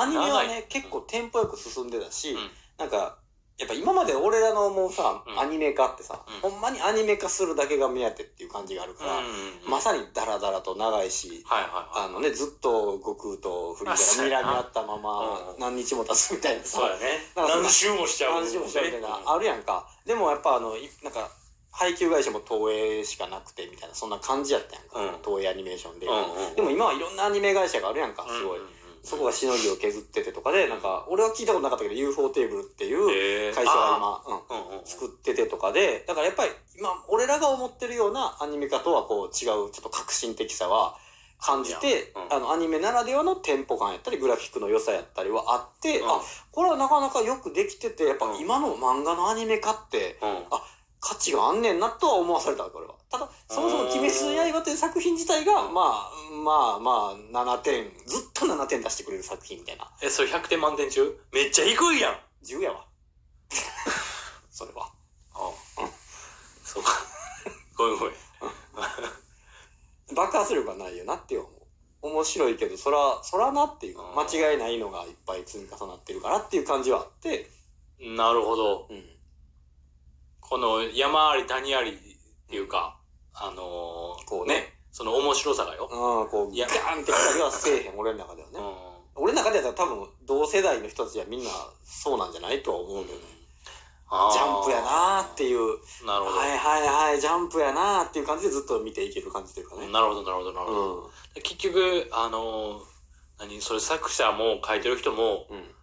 アニメは長いね、結構テンポよく進んでたし、うんなんか、やっぱ今まで俺らの思うさ、うんアニメ化ってさ、うんほんまにアニメ化するだけが目当てっていう感じがあるから、うんまさにダラダラと長いし、はいはいはい。あのね、ずっと悟空とフリーザが睨み合ったままうん何日も経つみたいなさ、そうやね。なんかそんな何周もしちゃう。話もしたみたいな、うんあるやんか。でもやっぱあの、いなんか、配給会社も東映しかなくてみたいな、そんな感じやったやんか。うん東映アニメーションで。うんうんでも今はいろんなアニメ会社があるやんか、すごい。うんうんうんそこがしのぎを削っててとかで、なんか、俺は聞いたことなかったけど、UFO テーブルっていう会社が今、うん、作っててとかで、だからやっぱり今、俺らが思ってるようなアニメ化とはこう違う、ちょっと革新的さは感じて、うん。あの、アニメならではのテンポ感やったり、グラフィックの良さやったりはあって、あ、これはなかなかよくできてて、やっぱうん。今の漫画のアニメ化って、うん。あ、価値があんねんなとは思わされたわけ、俺は。ただ、そもそも鬼滅の刃という作品自体が、うん。まあ、まあまあ、7点、ずっと7点出してくれる作品みたいな。え、それ100点満点中？めっちゃ低いやん。10やわ。それは。あそうか。ごめんごめん。爆発力はないよなって思う。面白いけど、そら、そらなっていう、うん間違いないのがいっぱい積み重なってるからっていう感じはあって、なるほど。うん。この山あり谷ありっていうか、あのー、こうね。その面白さがよ。ああ、こう、いやガーンってきたりはせえへん、俺の中ではね。う俺の中では多分、同世代の人たちはみんなそうなんじゃないとは思うんだよね。あージャンプやなーっていう、なるほど。はいはいはい、ジャンプやなーっていう感じでずっと見ていける感じというかね。なるほど、なるほど、なるほど。う結局、あのー、何、それ作者も書いてる人も、ん。うん。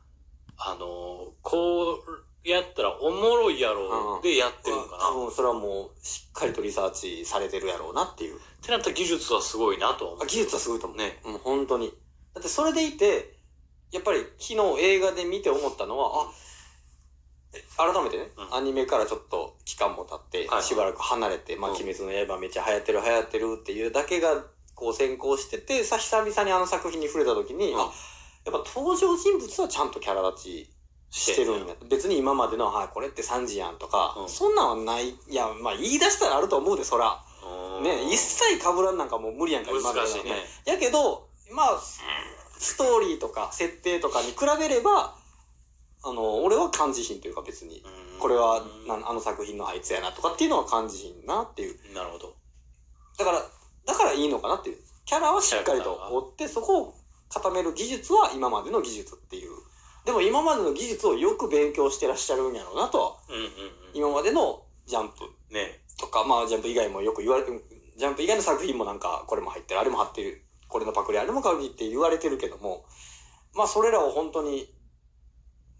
あのー、こうやったらおもろいやろうんでやってるのかな。多分それはもう、しっかりとリサーチされてるやろうなっていう。ってなったら技術はすごいなとは思う。あ技術はすごいと思う。ね。うん、本当に。だってそれでいて、やっぱり昨日映画で見て思ったのは、あ、え改めてね、うんアニメからちょっと期間も経ってはい、しばらく離れて、まあ、うん鬼滅の刃めっちゃ流行ってる流行ってるっていうだけが、こう先行してて、さ、久々にあの作品に触れた時に、うんあ、やっぱ登場人物はちゃんとキャラ立ちしてるんだ。別に今までの、はい、これって3時やんとか、うんそんなんはない。いや、まあ言い出したらあると思うで、そら。うんね、一切被らんなんかもう無理やんか、今までの難しいね。やけど、まあ、ストーリーとか設定とかに比べれば、あの、俺は感じひんというか別に、うんこれはなあの作品のあいつやなとかっていうのは感じひんなっていう。なるほど。だから、だからいいのかなっていう。キャラはしっかりと追って、そこを固める技術は今までの技術っていう。でも今までの技術をよく勉強してらっしゃるんやろうなとは、うんうんうん。今までのジャンプ。ね。とか、まあジャンプ以外もよく言われてる、ジャンプ以外の作品もなんか、これも入ってる、あれも入ってる、これのパクリ、あれもパクリって言われてるけども、まあそれらを本当に、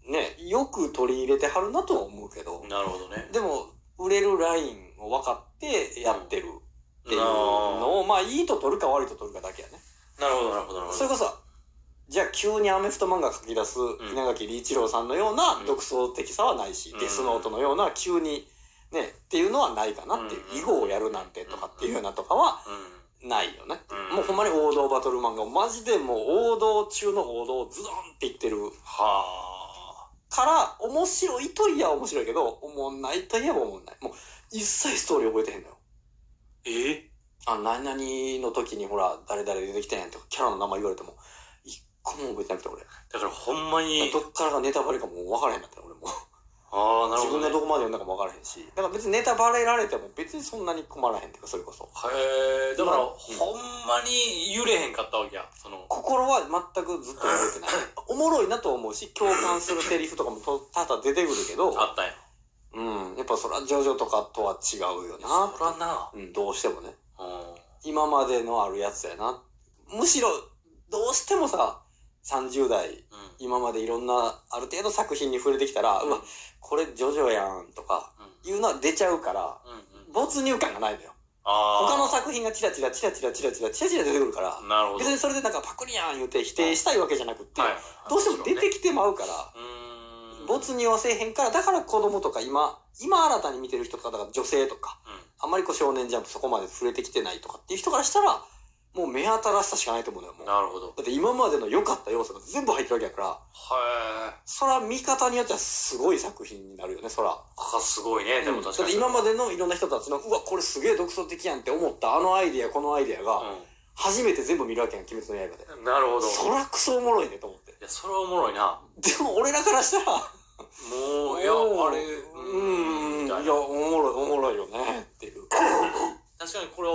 ね、よく取り入れてはるなとは思うけど、なるほどね。でも、売れるラインを分かってやってるっていうのを、まあいいと取るか悪いと取るかだけやね。なるほど、なるほど、なるほど。それこそ、じゃあ急にアメフト漫画書き出す稲垣理一郎さんのような独創的さはないし、うんデスノートのような急にね、っていうのはないかなっていうう。ん囲碁をやるなんてとかっていうようなとかはうん。ないよね。うんもうほんまに王道バトル漫画をマジでもう王道中の王道をズドンって言ってるはから面白いといや面白いけど、思んないといえば思んない。もう一切ストーリー覚えてへんのよ。あ。え？あの、何々の時にほら、誰々出てきたんやんとか、キャラの名前言われても、一個も覚えてなくて俺。だからほんまに、どっからがネタバレかもう分からへんかったよ俺も。ああ、なる自分ほど、ね。がどこまで読んだかも分からへんし。だから別にネタバレられても別にそんなに困らへんっていうか、それこそ。へえ、だから、うんほんまに揺れへんかったわけや。その、心は全くずっと覚えてない。おもろいなと思うし、共感するセリフとかもと多々出てくるけど、あったんや。うん、やっぱそれはジョジョとかとは違うよな。そらな。うん、どうしてもね。うん。今までのあるやつやな。むしろ、どうしてもさ、30代、うん。今までいろんな、ある程度作品に触れてきたら、うわ、これジョジョやんとか、うん。いうのは出ちゃうから、うん。うん。没入感がないのよ。他の作品がチラチラチラチラチラチラチラチラ出てくるから。別にそれでなんかパクリやん言うて否定したいわけじゃなくって、はいはいはいどうしても出てきてまうから。没入はせえへんから、だから子供とか今、今新たに見てる人とか、だから女性とか、うん。あんまりこう少年ジャンプそこまで触れてきてないとかっていう人からしたら、もう目新しさしかないと思うのよ、もう。だなるほど。って今までの良かった要素が全部入ってるわけやから、はそら見方によってはすごい作品になるよね、そら。い。すごいね。でも確かに。だって今までのいろんな人たちの、うわ、これすげえ独創的やんって思ったあのアイディア、このアイディアが、うん。初めて全部見るわけやん、鬼滅の刃で。なるほど。いそらクソおもろいねと思って。や、それはおもろいな。でも俺らからしたら、もう、いや、あれ、うん、いや、おもろい、おもろいよね、っていう。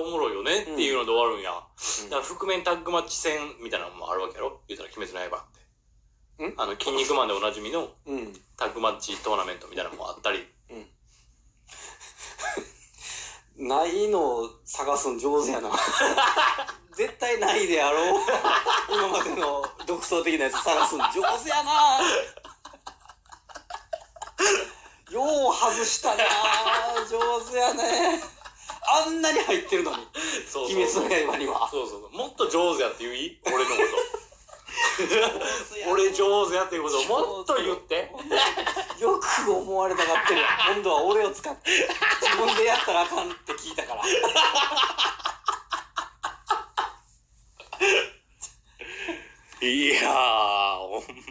おもろいよねっていうので終わるんや。うんだから覆面タッグマッチ戦みたいなのもあるわけやろ？言うたら鬼滅の刃って。ん？あの、筋肉マンでおなじみのうん。タッグマッチトーナメントみたいなのもあったり。ないのを探すの上手やな。絶対ないであろう。今までの独創的なやつ探すの上手やな。よう外したな。上手やね。あんなに入ってるのに。そう鬼滅の刃には。そうそうそう。もっと上手やって言い？俺のこと。俺上手やっていうことをもっと言って。よく思われたがってるやん。今度は俺を使って。自分でやったらあかんって聞いたから。いやー、